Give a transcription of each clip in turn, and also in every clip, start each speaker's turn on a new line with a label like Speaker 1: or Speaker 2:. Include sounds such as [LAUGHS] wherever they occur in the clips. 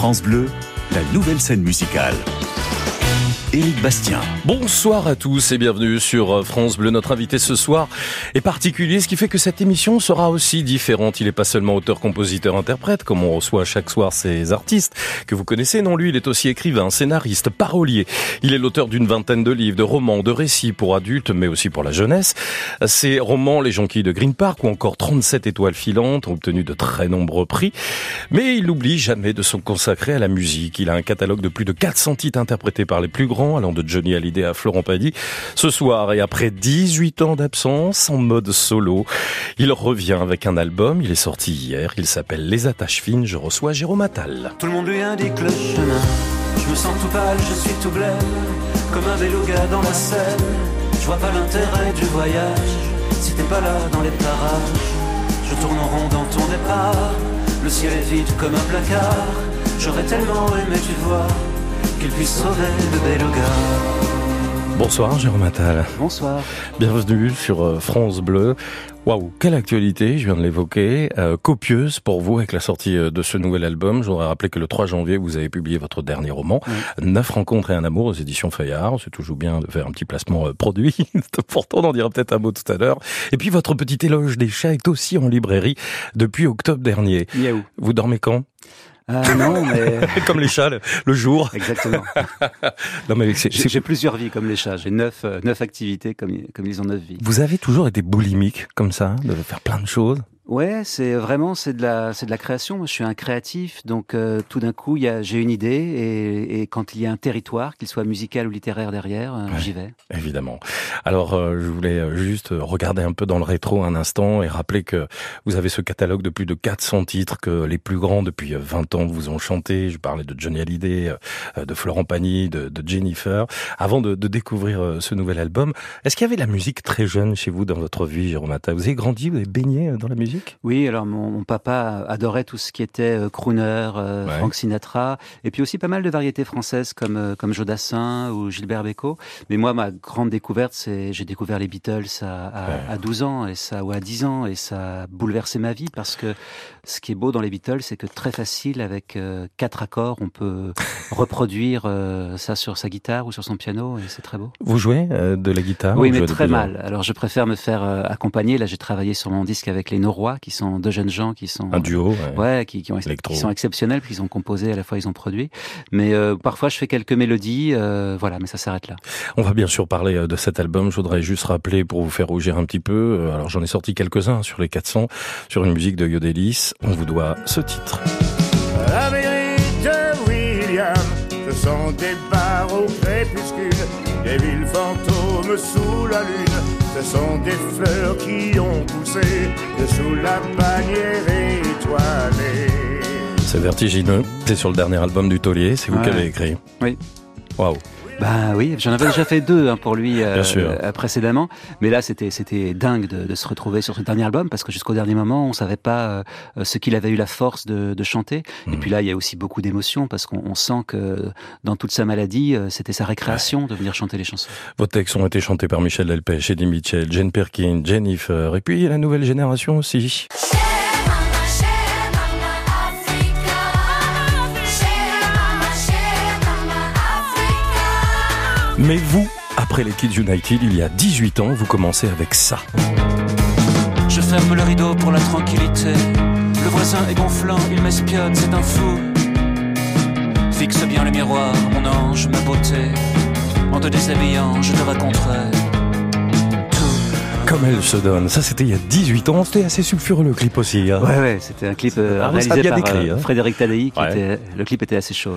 Speaker 1: France Bleu, la nouvelle scène musicale. Éric Bastien.
Speaker 2: Bonsoir à tous et bienvenue sur euh, France Bleu. Notre invité ce soir est particulier, ce qui fait que cette émission sera aussi différente. Il n'est pas seulement auteur, compositeur, interprète, comme on reçoit chaque soir ces artistes que vous connaissez. Non, lui, il est aussi écrivain, scénariste, parolier. Il est l'auteur d'une vingtaine de livres, de romans, de récits pour adultes, mais aussi pour la jeunesse. Ses romans, Les Jonquilles de Green Park ou encore 37 étoiles filantes ont obtenu de très nombreux prix. Mais il n'oublie jamais de se consacrer à la musique. Il a un catalogue de plus de 400 titres interprétés par les plus grands allant de Johnny Hallyday à Florent Pagny. Ce soir, et après 18 ans d'absence, en mode solo, il revient avec un album. Il est sorti hier. Il s'appelle Les Attaches Fines. Je reçois Jérôme Attal.
Speaker 3: Tout le monde lui indique le chemin. Je me sens tout pâle, je suis tout blême, comme un gars dans la Seine. Je vois pas l'intérêt du voyage, si t'es pas là dans les parages. Je tourne en rond dans ton départ, le ciel est vide comme un placard. J'aurais tellement aimé, tu vois, qu'il puisse sauver le bel
Speaker 2: Bonsoir Jérôme Attal.
Speaker 3: Bonsoir.
Speaker 2: Bienvenue sur euh, France Bleu. Waouh, quelle actualité, je viens de l'évoquer, euh, copieuse pour vous avec la sortie euh, de ce nouvel album. Je voudrais rappeler que le 3 janvier, vous avez publié votre dernier roman, Neuf rencontres et un amour aux éditions Fayard. C'est toujours bien de faire un petit placement produit. [LAUGHS] Pourtant, on en dira peut-être un mot tout à l'heure. Et puis votre petit éloge des chats est aussi en librairie depuis octobre dernier. Vous dormez quand?
Speaker 3: Ah, non, [LAUGHS] mais
Speaker 2: comme les chats, le, jour.
Speaker 3: Exactement. [LAUGHS] non, mais j'ai plusieurs vies comme les chats. J'ai neuf, euh, neuf activités comme, comme ils ont neuf vies.
Speaker 2: Vous avez toujours été boulimique comme ça, de faire plein de choses?
Speaker 3: Ouais, c'est vraiment c'est de la c'est de la création. Moi, je suis un créatif, donc euh, tout d'un coup, j'ai une idée et, et, quand il y a un territoire, qu'il soit musical ou littéraire derrière, euh, j'y vais.
Speaker 2: Évidemment. Alors, euh, je voulais juste regarder un peu dans le rétro un instant et rappeler que vous avez ce catalogue de plus de 400 titres que les plus grands depuis 20 ans vous ont chanté. Je parlais de Johnny Hallyday, de Florent Pagny, de, de Jennifer. Avant de, de découvrir ce nouvel album, est-ce qu'il y avait de la musique très jeune chez vous dans votre vie, Jérôme Atta? Vous avez grandi, vous avez baigné dans la musique?
Speaker 3: Oui, alors mon, papa adorait tout ce qui était euh, crooner, euh, Frank Sinatra, et puis aussi pas mal de variétés françaises comme euh, comme Jodassin ou Gilbert Bécaud. Mais moi, ma grande découverte, c'est j'ai découvert les Beatles à, à, 12 ans et ça ou à 10 ans et ça a bouleversé ma vie parce que ce qui est beau dans les Beatles, c'est que très facile avec quatre accords, on peut [LAUGHS] reproduire ça sur sa guitare ou sur son piano et c'est très beau.
Speaker 2: Vous jouez de la guitare
Speaker 3: Oui, mais très mal. Alors je préfère me faire accompagner. Là, j'ai travaillé sur mon disque avec les Qui sont deux jeunes gens qui sont
Speaker 2: un duo,
Speaker 3: ouais, qui, qui, ont, qui, sont exceptionnels, qui ont composé à la fois ils ont produit. Mais euh, parfois je fais quelques mélodies, euh, voilà, mais ça s'arrête là.
Speaker 2: On va bien sûr parler euh, de cet album. Je voudrais juste rappeler pour vous faire rougir un petit peu. Alors j'en ai sorti quelques-uns sur les 400 sur une musique de Yodelis. On vous doit ce titre.
Speaker 4: Ce sont des bars au crépuscule, des villes fantômes sous la lune ce sont des fleurs qui ont poussé dessous la bannière étoilée.
Speaker 2: C'est vertigineux. C'est sur le dernier album du Taulier. C'est vous qui avez écrit.
Speaker 3: Oui.
Speaker 2: Waouh.
Speaker 3: Bah oui, j'en avais déjà fait deux hein, pour lui euh, euh, précédemment, mais là c'était c'était dingue de, de, se retrouver sur ce dernier album parce que jusqu'au dernier moment on savait pas euh, ce qu'il avait eu la force de, de chanter. Et mhm. puis là il y a aussi beaucoup d'émotions parce qu'on sent que dans toute sa maladie c'était sa récréation de venir chanter les chansons.
Speaker 2: Vos textes ont été chantés par Michel Delpech, Eddie Mitchell, Jane Perkin, Jennifer et puis la nouvelle génération aussi. Mais vous, après les Kids United, il y a 18 ans, vous commencez avec ça.
Speaker 3: Je ferme le rideau pour la tranquillité. Le voisin est gonflant, il m'espionne, c'est un fou. Fixe bien le miroir, mon ange, ma beauté. En te déshabillant, je te raconterai
Speaker 2: comme elle se donne. Ça, c'était il y a 18 ans. C'était assez sulfureux le clip aussi.
Speaker 3: Hein. Ouais, ouais, c'était un clip euh, réalisé par euh, hein. Frédéric Tadei. Qui était, le clip était assez chaud.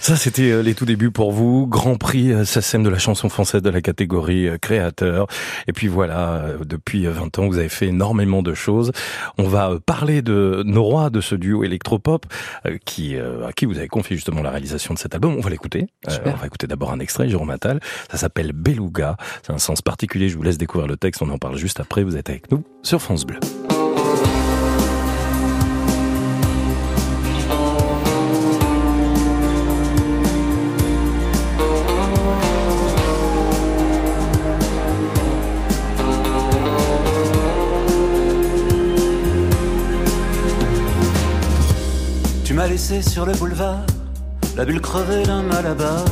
Speaker 2: Ça, c'était euh, les tout débuts pour vous. Grand prix euh, SACEM de la chanson française de la catégorie euh, créateur. Et puis voilà, depuis 20 ans, vous avez fait énormément de choses. On va parler de nos rois de ce duo électropop qui, à qui vous avez confié justement la réalisation de cet album. On va l'écouter. on va écouter d'abord un extrait, Jérôme Attal. Ça s'appelle Beluga. C'est un sens particulier. Je vous laisse découvrir le texte. On en parle juste après. Vous êtes avec nous sur France Bleu.
Speaker 3: M'a laissé sur le boulevard, la bulle crevée d'un malabar.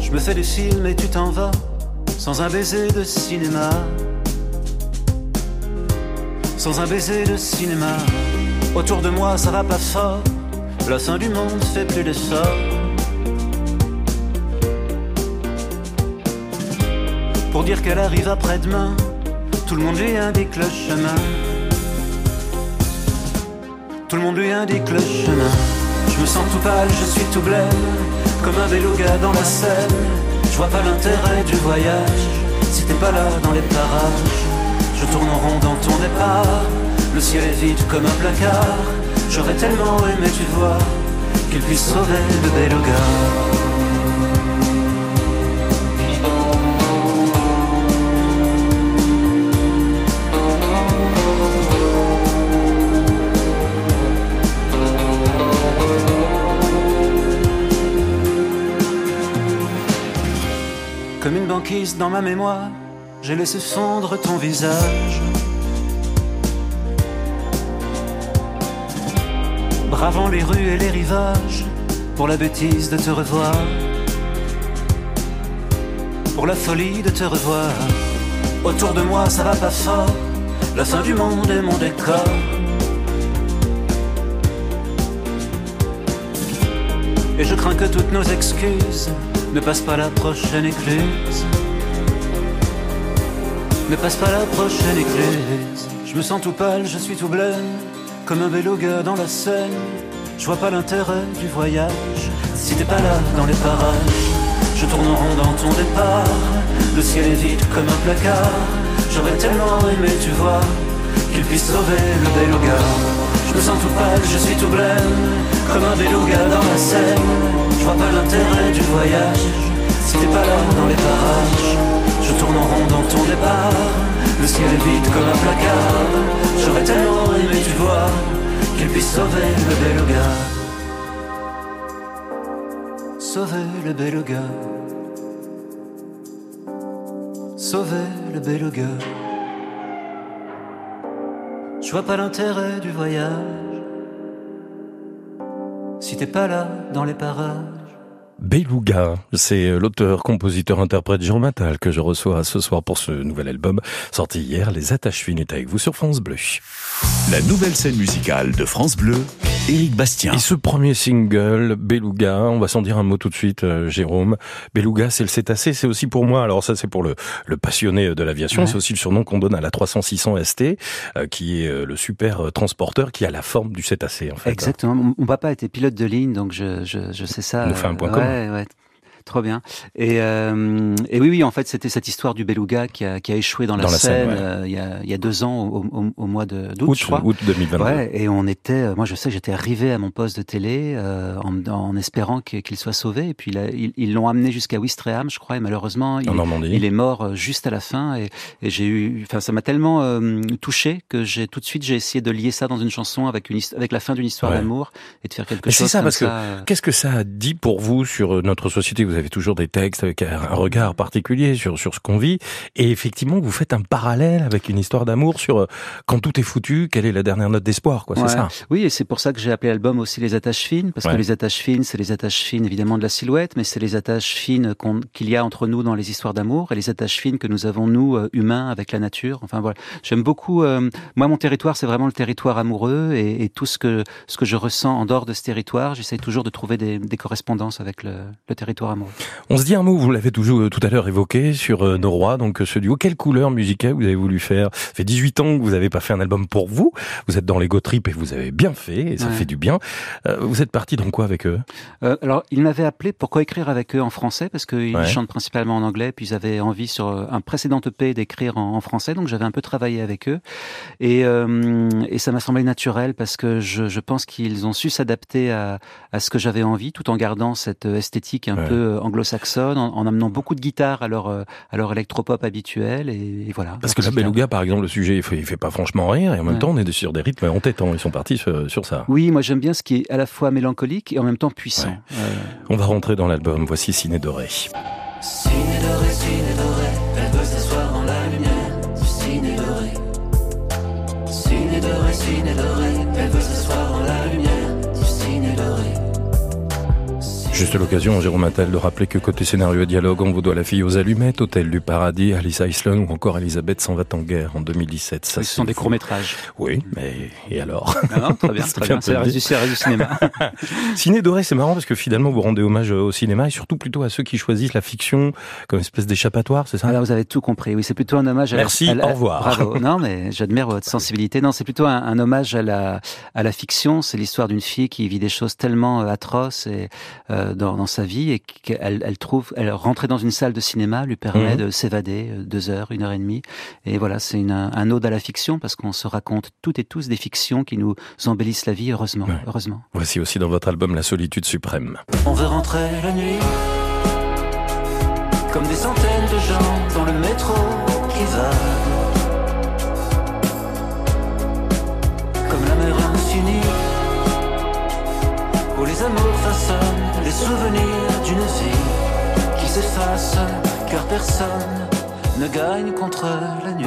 Speaker 3: Je me fais des films et tu t'en vas, sans un baiser de cinéma. Sans un baiser de cinéma. Autour de moi, ça va pas fort. La fin du monde fait plus d'efforts. Pour dire qu'elle arrive après-demain, tout le monde lui indique le chemin. Tout le monde lui indique le chemin. Je me sens tout pâle, je suis tout blême, comme un beluga dans la Seine. Je vois pas l'intérêt du voyage, si t'es pas là dans les parages. Je tourne en rond dans ton départ, le ciel est vide comme un placard. J'aurais tellement aimé, tu vois, qu'il puisse sauver le beluga. Comme une banquise dans ma mémoire, j'ai laissé fondre ton visage. Bravant les rues et les rivages, pour la bêtise de te revoir. Pour la folie de te revoir. Autour de moi, ça va pas fort. La fin du monde est mon décor. Et je crains que toutes nos excuses ne passe pas la prochaine écluse. Ne passe pas la prochaine écluse. Je me sens tout pâle, je suis tout blême, comme un beluga dans la Seine. Je vois pas l'intérêt du voyage, si t'es pas là dans les parages. Je tourne en rond dans ton départ, le ciel est vide comme un placard. J'aurais tellement aimé, tu vois, qu'il puisse sauver le beluga. Me sens tout pâle, je suis tout blême, comme un beluga dans la Seine. Je vois pas l'intérêt du voyage Si t'es pas là dans les parages. Je tourne en rond dans ton départ Le ciel est vide comme un placard. J'aurais tellement aimé tu vois Qu'il puisse sauver le beluga. Sauver le beluga. Sauver le beluga Je vois pas l'intérêt du voyage si t'es pas là dans les parages.
Speaker 2: Beluga, c'est l'auteur, compositeur, interprète Jean Matal que je reçois ce soir pour ce nouvel album sorti hier. Les attaches fines est avec vous sur France Bleu.
Speaker 1: La nouvelle scène musicale de France Bleu, Éric Bastien.
Speaker 2: Et ce premier single, Beluga, on va s'en dire un mot tout de suite, euh, Jérôme. Beluga, c'est le cétacé, c'est aussi pour moi, alors ça c'est pour le, le passionné de l'aviation, c'est aussi le surnom qu'on donne à la 300-600 ST, euh, qui est euh, le super transporteur qui a la forme du cétacé en fait.
Speaker 3: Exactement, mon, papa était pilote de ligne, donc je, je, je sais ça.
Speaker 2: On fait un point commun. Ouais,
Speaker 3: Trop bien. Et, euh, et oui, oui, en fait, c'était cette histoire du beluga qui a, qui a échoué dans la, Seine, euh, il, y a, il y a deux ans, au, au, au mois de d'août, je crois.
Speaker 2: Août 2022.
Speaker 3: Ouais, et on était, euh, moi, je sais j'étais arrivé à mon poste de télé euh, en, en, espérant qu'il soit sauvé. Et puis là, ils l'ont amené jusqu'à Wistreham, je crois, et malheureusement, il, il, est mort euh, juste à la fin. Et, et j'ai eu, enfin, ça m'a tellement euh, touché que j'ai tout de suite j'ai essayé de lier ça dans une chanson avec une avec la fin d'une histoire d'amour et de faire quelque chose.
Speaker 2: C'est ça, parce
Speaker 3: que
Speaker 2: qu'est-ce que ça a dit pour vous sur notre société? Vous avez toujours des textes avec un regard particulier sur, sur ce qu'on vit. Et effectivement, vous faites un parallèle avec une histoire d'amour sur euh, quand tout est foutu, quelle est la dernière note d'espoir, quoi. C'est ça?
Speaker 3: Oui, et c'est pour ça que j'ai appelé l'album aussi les attaches fines, parce que les attaches fines, c'est les attaches fines évidemment de la silhouette, mais c'est les attaches fines qu'il y a entre nous dans les histoires d'amour et les attaches fines que nous avons nous euh, humains avec la nature. Enfin voilà, j'aime beaucoup. Euh, moi, mon territoire, c'est vraiment le territoire amoureux et, et, tout ce que ce que je ressens en dehors de ce territoire, j'essaie toujours de trouver des, des correspondances avec le, le territoire amoureux.
Speaker 2: On se dit un mot vous l'avez toujours euh, tout à l'heure évoqué sur euh, Nos Rois, donc euh, ce duo. Quelle couleur musicale vous avez voulu faire? Ça fait 18 ans que vous n'avez pas fait un album pour vous. Vous êtes dans l'ego trip et vous avez bien fait, et ça fait du bien. vous êtes parti dans quoi avec eux?
Speaker 3: Euh, Alors, ils m'avaient appelé pourquoi écrire avec eux en français, parce qu'ils chantent principalement en anglais, puis ils avaient envie sur un précédent EP d'écrire en, français, donc j'avais un peu travaillé avec eux. Et, euh, et ça m'a semblé naturel, parce que je, je pense qu'ils ont su s'adapter à, à, ce que j'avais envie, tout en gardant cette esthétique un peu anglo-saxonne, en, amenant beaucoup de guitare à leur, à leur électropop habituel et, voilà.
Speaker 2: Parce que la Beluga, par exemple, le sujet, il fait, fait pas franchement rire et en même temps, on est sur des rythmes entêtants. Ils sont partis sur, ça.
Speaker 3: Oui, moi j'aime bien ce qui est à la fois mélancolique et en même temps puissant. Euh,
Speaker 2: on va rentrer dans l'album. Voici Ciné Doré.
Speaker 5: Ciné Doré, Ciné Doré,
Speaker 2: Juste l'occasion, Jérôme Attal, de rappeler que côté scénario et dialogue, on vous doit La fille aux allumettes, Hôtel du paradis, Alice Island ou encore Elisabeth s'en va en guerre en 2017.
Speaker 3: Ça, ce sont des courts-métrages.
Speaker 2: Oui, mais et alors
Speaker 3: non, Très bien, [LAUGHS] très bien. C'est la du cinéma. [LAUGHS]
Speaker 2: Ciné doré, c'est marrant parce que finalement vous rendez hommage au cinéma et surtout plutôt à ceux qui choisissent la fiction comme espèce d'échappatoire, c'est ça?
Speaker 3: Alors vous avez tout compris. Oui, c'est plutôt un hommage. À
Speaker 2: Merci. au revoir.
Speaker 3: Bravo. [LAUGHS] Non, mais j'admire votre sensibilité. Non, c'est plutôt un, hommage à la à la fiction. C'est l'histoire d'une fille qui vit des choses tellement euh, atroces et euh, dans, dans sa vie et qu'elle elle trouve, elle rentrer dans une salle de cinéma lui permet mhm. de s'évader euh, deux heures, une heure et demie. Et voilà, c'est un ode à la fiction parce qu'on se raconte toutes et tous des fictions qui nous embellissent la vie, heureusement. heureusement.
Speaker 2: Voici aussi dans votre album La solitude suprême.
Speaker 5: On veut rentrer la nuit, comme des centaines de gens dans le métro qui va. Comme la mer où les amours façonnent souvenirs d'une vie qui s'efface, car personne ne gagne contre la nuit.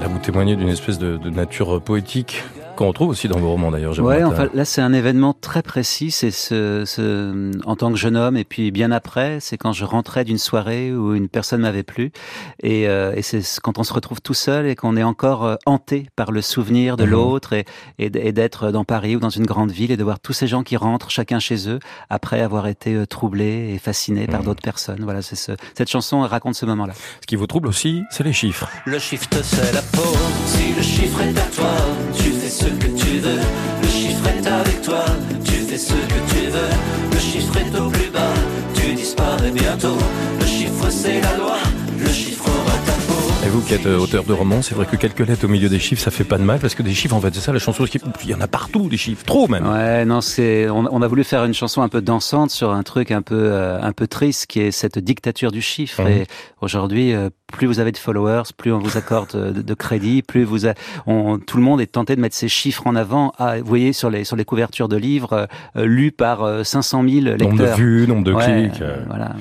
Speaker 2: Là, vous témoignez d'une espèce de, de nature poétique qu'on retrouve aussi dans vos romans d'ailleurs.
Speaker 3: Ouais, enfin là c'est un événement très précis. C'est ce, ce, en tant que jeune homme et puis bien après, c'est quand je rentrais d'une soirée où une personne m'avait plu et, euh, et c'est quand on se retrouve tout seul et qu'on est encore euh, hanté par le souvenir de mhm. l'autre et, et, d'être dans Paris ou dans une grande ville et de voir tous ces gens qui rentrent chacun chez eux après avoir été euh, troublés et fascinés par mhm. d'autres personnes. Voilà, c'est ce, cette chanson raconte ce moment-là.
Speaker 2: Ce qui vous trouble aussi, c'est les chiffres.
Speaker 5: Le chiffre c'est la peau. Si le chiffre est à toi, tu ce que tu veux. Le chiffre est avec toi, tu fais ce que tu veux. Le chiffre est au plus bas, tu disparais bientôt. Le chiffre c'est la loi, le chiffre aura ta peau.
Speaker 2: Et vous qui êtes euh, auteur de romans, c'est vrai que quelques lettres au milieu des chiffres, ça fait pas de mal parce que des chiffres, en fait, c'est ça la chanson. Il y en a partout des chiffres, trop même.
Speaker 3: Ouais, non, c'est. On, a voulu faire une chanson un peu dansante sur un truc un peu euh, un peu triste qui est cette dictature du chiffre. Mmh. Et aujourd'hui, euh, plus vous avez de followers, plus on vous accorde de, crédit, plus vous on, tout le monde est tenté de mettre ces chiffres en avant. Ah, vous voyez sur les sur les couvertures de livres euh, lus par 500 000 lecteurs.
Speaker 2: Nombre de vues, nombre de clics. Euh, voilà.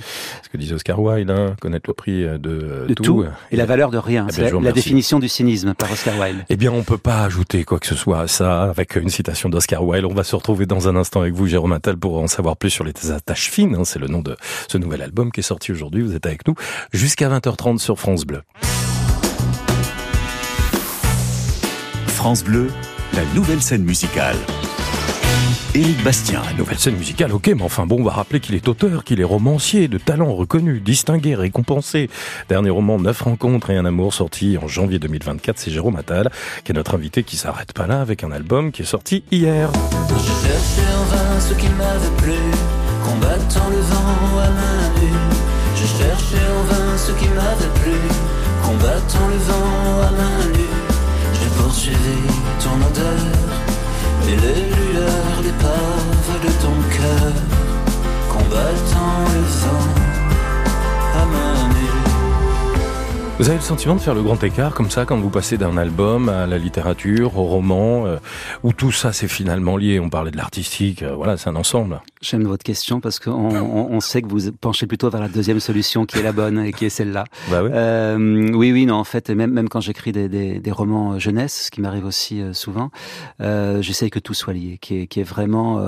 Speaker 2: Ce que disait Oscar Wilde, hein, connaître le prix de,
Speaker 3: de tout, et la valeur de rien. Eh c'est la, définition du cynisme par Oscar Wilde.
Speaker 2: Eh bien, on peut pas ajouter quoi que ce soit à ça avec une citation d'Oscar Wilde. On va se retrouver dans un instant avec vous, Jérôme Attal, pour en savoir plus sur les attaches fines. Hein, c'est le nom de ce nouvel album qui est sorti aujourd'hui. Vous êtes avec nous jusqu'à 20h30 sur France Bleu.
Speaker 1: France Bleu, la nouvelle scène musicale. Éric Bastien.
Speaker 2: Nouvelle scène musicale, ok, mais enfin bon, on va rappeler qu'il est auteur, qu'il est romancier, de talent reconnu, distingué, récompensé. Dernier roman, Neuf rencontres et un amour, sorti en janvier 2024, c'est Jérôme Attal, qui est notre invité qui s'arrête pas là avec un album qui est sorti hier.
Speaker 5: Je cherchais en vain ce qui m'avait plu, combattant le vent à main nue. Je cherchais en vain ce qui m'avait plu, combattant le vent à main nue. J'ai poursuivi ton odeur et les lueurs d'épave de ton cœur, combattant le vent à main nue.
Speaker 2: Vous avez le sentiment de faire le grand écart comme ça quand vous passez d'un album à la littérature, au roman, euh, où tout ça c'est finalement lié? On parlait de l'artistique, euh, voilà, c'est un ensemble.
Speaker 3: J'aime votre question parce qu'on on, on sait que vous penchez plutôt vers la deuxième solution qui est la bonne et qui est celle-là.
Speaker 2: Bah oui.
Speaker 3: Euh, oui, oui, non, en fait, même même quand j'écris des, des, des, romans jeunesse, ce qui m'arrive aussi euh, souvent, euh, j'essaye que tout soit lié, qui est, qui est vraiment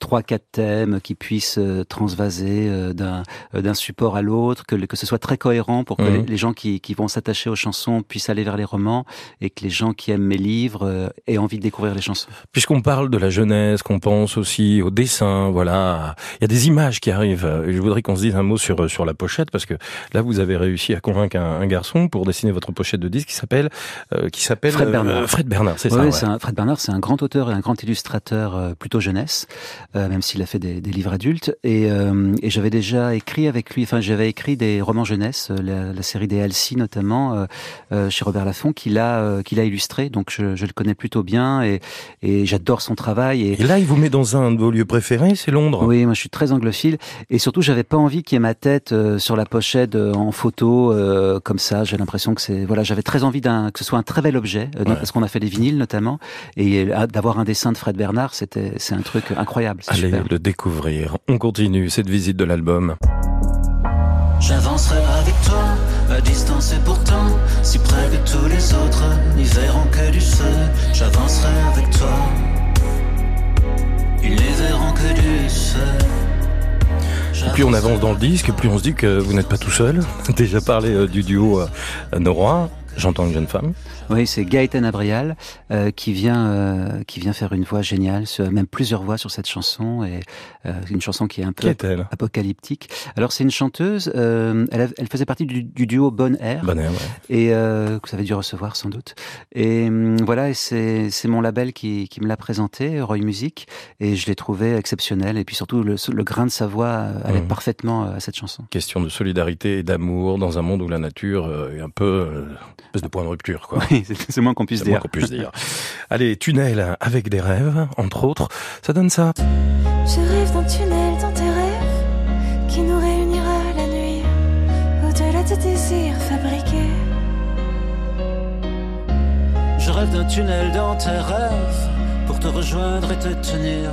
Speaker 3: trois, quatre thèmes qui puissent transvaser d'un support à l'autre, que que ce soit très cohérent pour que mhm. les gens qui qui, vont s'attacher aux chansons puissent aller vers les romans et que les gens qui aiment mes livres euh, aient envie de découvrir les chansons.
Speaker 2: Puisqu'on parle de la jeunesse, qu'on pense aussi au dessin, voilà, il y a des images qui arrivent. Je voudrais qu'on se dise un mot sur sur la pochette parce que là vous avez réussi à convaincre un, garçon pour dessiner votre pochette de disque qui s'appelle euh, qui s'appelle
Speaker 3: Fred Bernard.
Speaker 2: Euh, Fred Bernard, c'est
Speaker 3: ça. Un, Fred Bernard, c'est un grand auteur et un grand illustrateur plutôt jeunesse, même s'il a fait des, des livres adultes. Et, et j'avais déjà écrit avec lui, enfin j'avais écrit des romans jeunesse, la, la série des LC notamment euh, euh, chez Robert Laffont qu'il a euh, qu'il a illustré. Donc je, je, le connais plutôt bien et, et j'adore son travail.
Speaker 2: Et... là, il vous met dans un de vos lieux préférés, c'est Londres.
Speaker 3: Oui, moi je suis très anglophile et surtout j'avais pas envie qu'il y ait ma tête sur la pochette en photo comme ça. J'ai l'impression que c'est voilà, j'avais très envie d'un que ce soit un très bel objet parce qu'on a fait des vinyles notamment et d'avoir un dessin de Fred Bernard, c'était c'est un truc incroyable.
Speaker 2: Allez le découvrir. On continue cette visite de l'album.
Speaker 5: J'avancerai à distance et pourtant si près que tous les autres n'y verront que du feu. j'avancerai avec toi. Ils les verront que du seul.
Speaker 2: Plus on avance dans le disque, plus on se dit que vous n'êtes pas tout seul. [LAUGHS] Déjà parlé euh, du duo euh, Nora, j'entends une jeune femme.
Speaker 3: Oui, c'est Gaëtan Abrial euh, qui vient euh, qui vient faire une voix géniale, même plusieurs voix sur cette chanson et euh, une chanson qui est un peu apocalyptique. Alors c'est une chanteuse, euh, elle, elle, faisait partie du, du duo Bon Air,
Speaker 2: bon Air ouais.
Speaker 3: et euh, que vous avez dû recevoir sans doute. Et hum, voilà, et c'est c'est mon label qui qui me l'a présenté, Roy Music, et je l'ai trouvé exceptionnel. Et puis surtout le, le grain de sa voix allait mmh. parfaitement à cette chanson.
Speaker 2: Question de solidarité et d'amour dans un monde où la nature est un peu espèce de point de rupture, quoi.
Speaker 3: c'est moins qu'on puisse dire.
Speaker 2: Qu'on puisse dire. Allez, tunnel avec des rêves, entre autres, ça donne ça.
Speaker 6: Je rêve d'un tunnel dans tes rêves qui nous réunira la nuit au-delà de désirs fabriqués.
Speaker 5: Je rêve d'un tunnel dans tes rêves pour te rejoindre et te tenir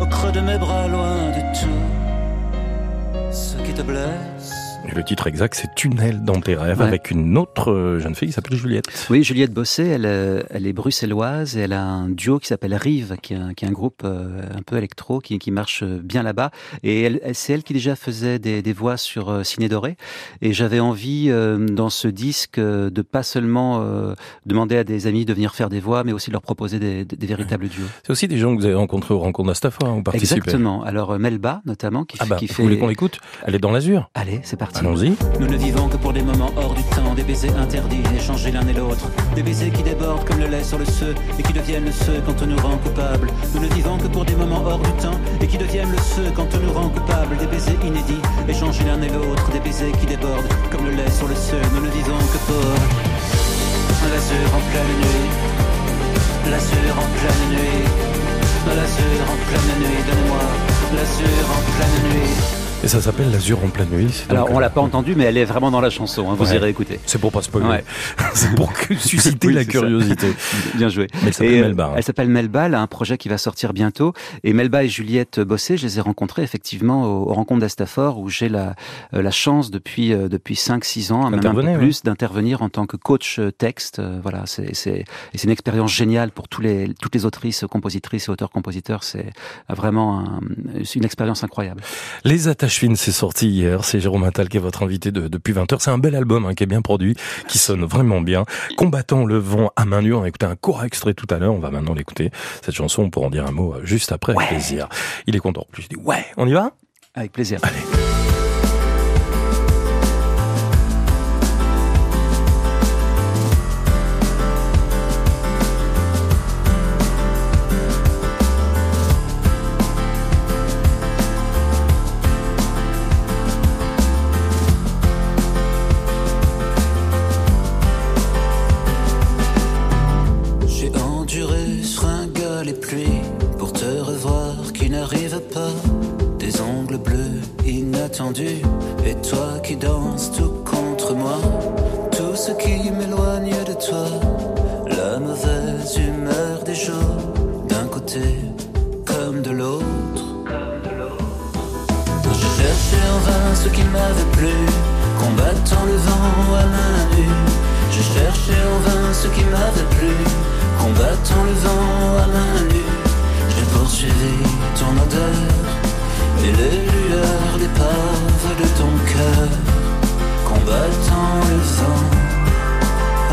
Speaker 5: au creux de mes bras loin de tout ce qui te blesse
Speaker 2: le titre exact, c'est Tunnel dans tes rêves, avec une autre euh, jeune fille qui s'appelle Juliette.
Speaker 3: Oui, Juliette Bossé, elle, euh, elle est bruxelloise et elle a un duo qui s'appelle Rive, qui est un, qui est un groupe euh, un peu électro, qui, qui marche bien là-bas. Et elle, c'est elle qui déjà faisait des, des voix sur Ciné Doré. Et j'avais envie, dans ce disque, de pas seulement demander à des amis de venir faire des voix, mais aussi de leur proposer des, des, véritables duos.
Speaker 2: C'est aussi des gens que vous avez rencontrés au rencontres d'Astafa, hein, ou participé
Speaker 3: Exactement. Alors Melba, notamment, qui,
Speaker 2: ah bah,
Speaker 3: qui fait...
Speaker 2: Vous voulez qu'on l'écoute? Elle est dans l'azur.
Speaker 3: Allez, c'est parti.
Speaker 5: Nous ne vivons que pour des moments hors du temps, des baisers interdits, échangés l'un et l'autre. Des baisers qui débordent comme le lait sur le ceux et qui deviennent le ceux quand on nous rend coupables. Nous ne vivons que pour des moments hors du temps et qui deviennent le ceux quand on nous rend coupables. Des baisers inédits, échangés l'un et l'autre. Des baisers qui débordent comme le lait sur le ceux. Nous ne vivons que pour en pleine nuit. L'azur en pleine nuit. L'azur en pleine nuit. Donne-moi l'azur en pleine nuit.
Speaker 2: Et ça s'appelle L'Azur en pleine nuit.
Speaker 3: Alors, on l'a pas entendu, mais elle est vraiment dans la chanson. Hein, vous ouais. irez écouter.
Speaker 2: C'est pour pas spoiler. Ouais. [LAUGHS] c'est pour susciter oui, la curiosité. [LAUGHS]
Speaker 3: Bien joué.
Speaker 2: Mais elle s'appelle Melba. Hein.
Speaker 3: Elle s'appelle Melba. A un projet qui va sortir bientôt. Et Melba et Juliette Bossé, je les ai rencontrés effectivement aux, aux rencontres d'Astafor, où j'ai la, euh, la chance depuis euh, depuis 5-6 ans, même un peu plus, ouais. d'intervenir en tant que coach euh, texte. Voilà, c'est c'est c'est une expérience géniale pour tous les toutes les autrices, compositrices et auteurs-compositeurs. C'est vraiment un, une expérience incroyable.
Speaker 2: Les attaches fines, c'est sorti hier. C'est Jérôme Attal qui est votre invité de, depuis 20 heures. C'est un bel album hein, qui est bien produit, qui sonne vraiment bien. Combattant le vent à main nue. On a écouté un court extrait tout à l'heure. On va maintenant l'écouter. Cette chanson, on pourra en dire un mot juste après, avec
Speaker 3: ouais.
Speaker 2: plaisir. Il est content. Plus, je dis ouais, on y va?
Speaker 3: Avec plaisir.
Speaker 2: Allez.
Speaker 5: Comme de l'autre. Je cherchais en vain ce qui m'avait plu, combattant le vent à main nue. Je cherchais en vain ce qui m'avait plu, combattant le vent à main nue. J'ai poursuivi ton odeur et les lueurs d'épave de ton cœur, combattant le vent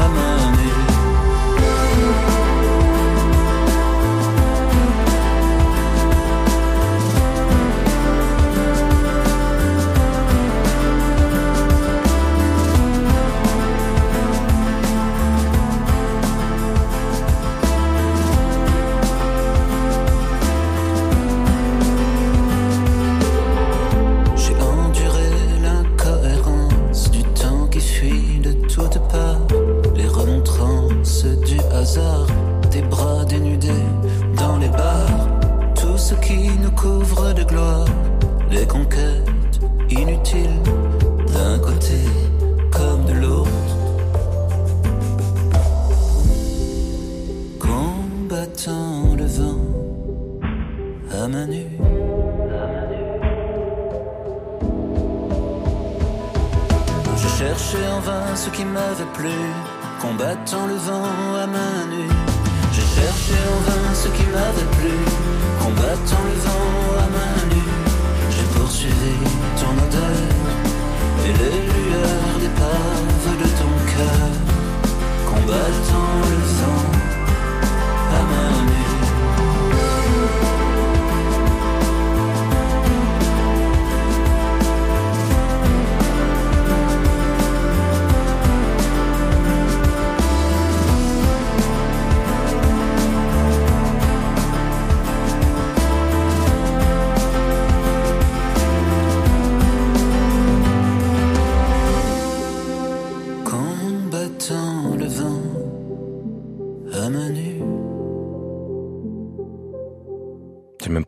Speaker 5: à main nue.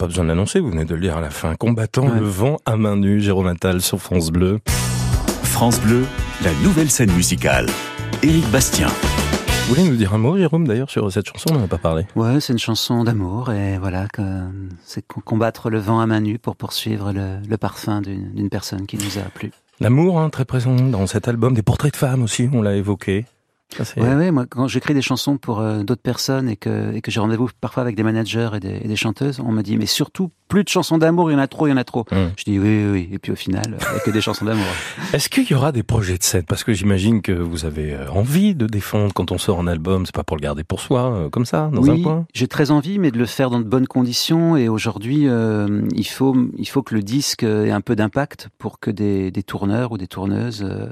Speaker 2: Besoin de l'annoncer, vous venez de le lire à la fin. Combattant
Speaker 3: Ouais.
Speaker 2: le vent à main nue, Jérôme Attal sur France Bleu.
Speaker 1: France Bleu, la nouvelle scène musicale. Éric Bastien.
Speaker 2: Vous voulez nous dire un mot, Jérôme, d'ailleurs, sur cette chanson On n'en a pas parlé?
Speaker 3: Ouais, c'est une chanson d'amour et voilà, que c'est co- combattre le vent à main nue pour poursuivre le, le parfum d'une d'une personne qui nous a plu.
Speaker 2: L'amour, hein, très présent dans cet album. Des portraits de femmes aussi, on l'a évoqué. Ça,
Speaker 3: Ouais, ouais, moi quand j'écris des chansons pour euh, d'autres personnes et que, et que j'ai rendez-vous parfois avec des managers et des, et des chanteuses, on me dit mais surtout plus de chansons d'amour, il y en a trop, il y en a trop. Je dis oui, oui, oui. Et puis au final, euh, il a que des chansons d'amour. [LAUGHS]
Speaker 2: Est-ce qu'il y aura des projets de scène? Parce que j'imagine que vous avez euh, envie de défendre quand on sort un album. C'est pas pour le garder pour soi, euh, comme ça, dans un
Speaker 3: oui,
Speaker 2: coin?
Speaker 3: j'ai très envie, mais de le faire dans de bonnes conditions. Et aujourd'hui, euh, il faut il faut que le disque ait un peu d'impact pour que des, des tourneurs ou des tourneuses, euh,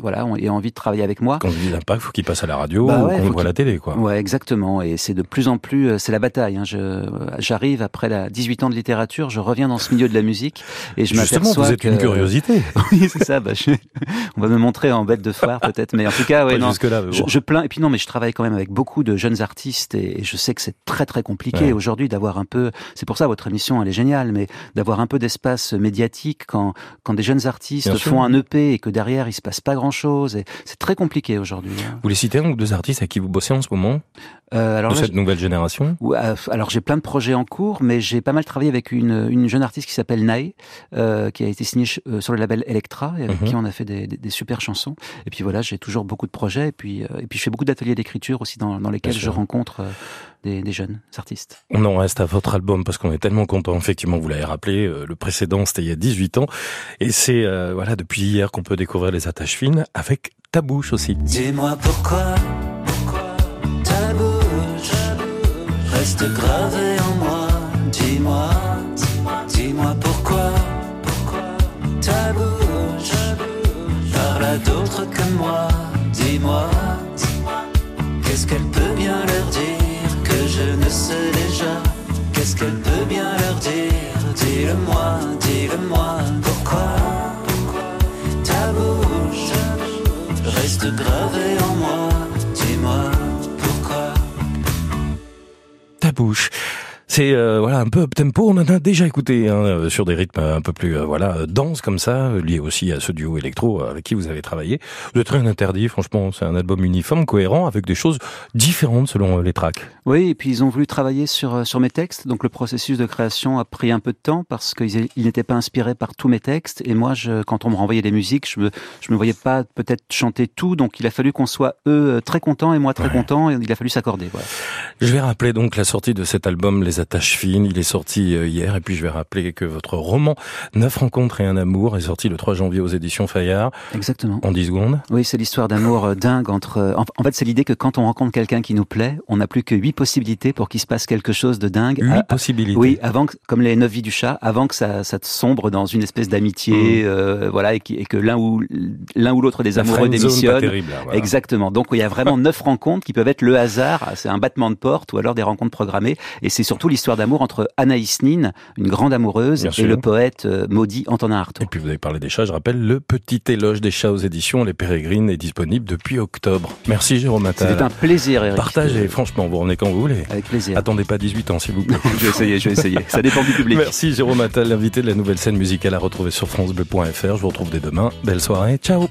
Speaker 3: voilà, aient envie de travailler avec moi.
Speaker 2: Quand on dit l'impact, faut qu'il passe à la radio
Speaker 3: Bah
Speaker 2: ou qu'on voit à la télé, quoi.
Speaker 3: Ouais, exactement. Et c'est de plus en plus, euh, c'est la bataille. Hein. Je, j'arrive après la 18 ans de littérature, je reviens dans ce milieu de la musique et je
Speaker 2: Justement,
Speaker 3: m'aperçois
Speaker 2: vous êtes
Speaker 3: que
Speaker 2: une curiosité. [LAUGHS]
Speaker 3: oui, c'est ça. Bah, je- On va me montrer en bête de foire peut-être, mais en tout cas, ouais, non.
Speaker 2: mais
Speaker 3: Je, je plains. Et puis non, mais je travaille quand même avec beaucoup de jeunes artistes et, et je sais que c'est très très compliqué
Speaker 2: Ouais.
Speaker 3: aujourd'hui d'avoir un peu. C'est pour ça votre émission elle est géniale, mais d'avoir un peu d'espace médiatique quand quand des jeunes artistes
Speaker 2: Bien sûr.
Speaker 3: font un EP et que derrière il se passe pas grand chose. Et c'est très compliqué aujourd'hui.
Speaker 2: Vous voulez citer un ou deux artistes à qui vous bossez en ce moment
Speaker 3: Euh, alors
Speaker 2: de
Speaker 3: là,
Speaker 2: cette nouvelle génération?
Speaker 3: Euh, alors j'ai plein de projets en cours, mais j'ai pas mal travaillé avec une, une jeune artiste qui s'appelle Nae, euh, qui a été signée euh, sur le label Electra, et avec
Speaker 2: Mhm.
Speaker 3: qui on a fait des, des, des super chansons. Et puis voilà, j'ai toujours beaucoup de projets, et puis, et puis je fais beaucoup d'ateliers d'écriture aussi dans, dans lesquels je rencontre des, des jeunes artistes.
Speaker 2: On en reste à votre album parce qu'on est tellement content. Effectivement, vous l'avez rappelé, euh, le précédent c'était il y a 18 ans, et c'est euh, voilà depuis hier qu'on peut découvrir les attaches fines avec ta bouche aussi.
Speaker 5: Dis-moi pourquoi, ta bouche reste gravée en moi. Dis-moi, dis-moi pourquoi, ta bouche parle à d'autres que moi. Dis-moi, qu'est-ce qu'elle peut bien leur dire? Je ne sais déjà. Qu'est-ce qu'elle peut bien leur dire? Dis-le-moi, dis-le-moi, pourquoi? Ta bouche reste gravée en moi. Dis-moi pourquoi.
Speaker 2: Ta bouche. C'est euh, voilà un peu up tempo. On en a déjà écouté hein, euh, sur des rythmes un peu plus euh, voilà denses comme ça, liés aussi à ce duo électro avec qui vous avez travaillé. Êtes rien interdit. Franchement, c'est un album uniforme, cohérent, avec des choses différentes selon les tracks.
Speaker 3: Oui, et puis ils ont voulu travailler sur, sur mes textes, donc le processus de création a pris un peu de temps parce qu'ils ils n'étaient pas inspirés par tous mes textes, et moi, je, quand on me renvoyait les musiques, je me, je me voyais pas peut-être chanter tout, donc il a fallu qu'on soit eux très contents et moi très
Speaker 2: Ouais.
Speaker 3: content, et il a fallu s'accorder. Voilà.
Speaker 2: Je vais rappeler donc la sortie de cet album Les Attaches Fines. Il est sorti euh, hier et puis je vais rappeler que votre roman Neuf rencontres et un amour est sorti le 3 janvier aux éditions Fayard
Speaker 3: Exactement.
Speaker 2: en 10 secondes.
Speaker 3: Oui, c'est l'histoire d'amour euh, dingue entre. euh, En, fait, c'est l'idée que quand on rencontre quelqu'un qui nous plaît, on n'a plus que huit possibilités pour qu'il se passe quelque chose de dingue.
Speaker 2: Huit
Speaker 3: Ah,
Speaker 2: possibilités.
Speaker 3: Oui, avant que, comme les neuf vies du chat, avant que ça, ça te sombre dans une espèce d'amitié, euh, voilà, et, qui- et que l'un ou l'un ou l'autre des amoureux démissionne.
Speaker 2: terrible, là, voilà.
Speaker 3: Exactement. Donc il y a vraiment [LAUGHS] neuf rencontres qui peuvent être le hasard, c'est un battement de porte ou alors des rencontres programmées. Et c'est surtout l'histoire d'amour entre Anaïs Nin, une grande amoureuse, et le poète euh, maudit Antonin Artaud.
Speaker 2: Et puis vous avez parlé des chats, je rappelle, le petit éloge des chats aux éditions Les Pérégrines est disponible depuis octobre. Merci Jérôme Attal.
Speaker 3: C'était un plaisir, Eric.
Speaker 2: Partagez, franchement, vous revenez quand vous voulez.
Speaker 3: Avec plaisir.
Speaker 2: Attendez pas 18 ans s'il vous plaît. [LAUGHS]
Speaker 3: je vais essayer, je vais essayer. Ça dépend du public.
Speaker 2: Merci Jérôme Attal, l'invité de la nouvelle scène musicale à retrouver sur francebleu.fr. Je vous retrouve dès demain. Belle soirée, ciao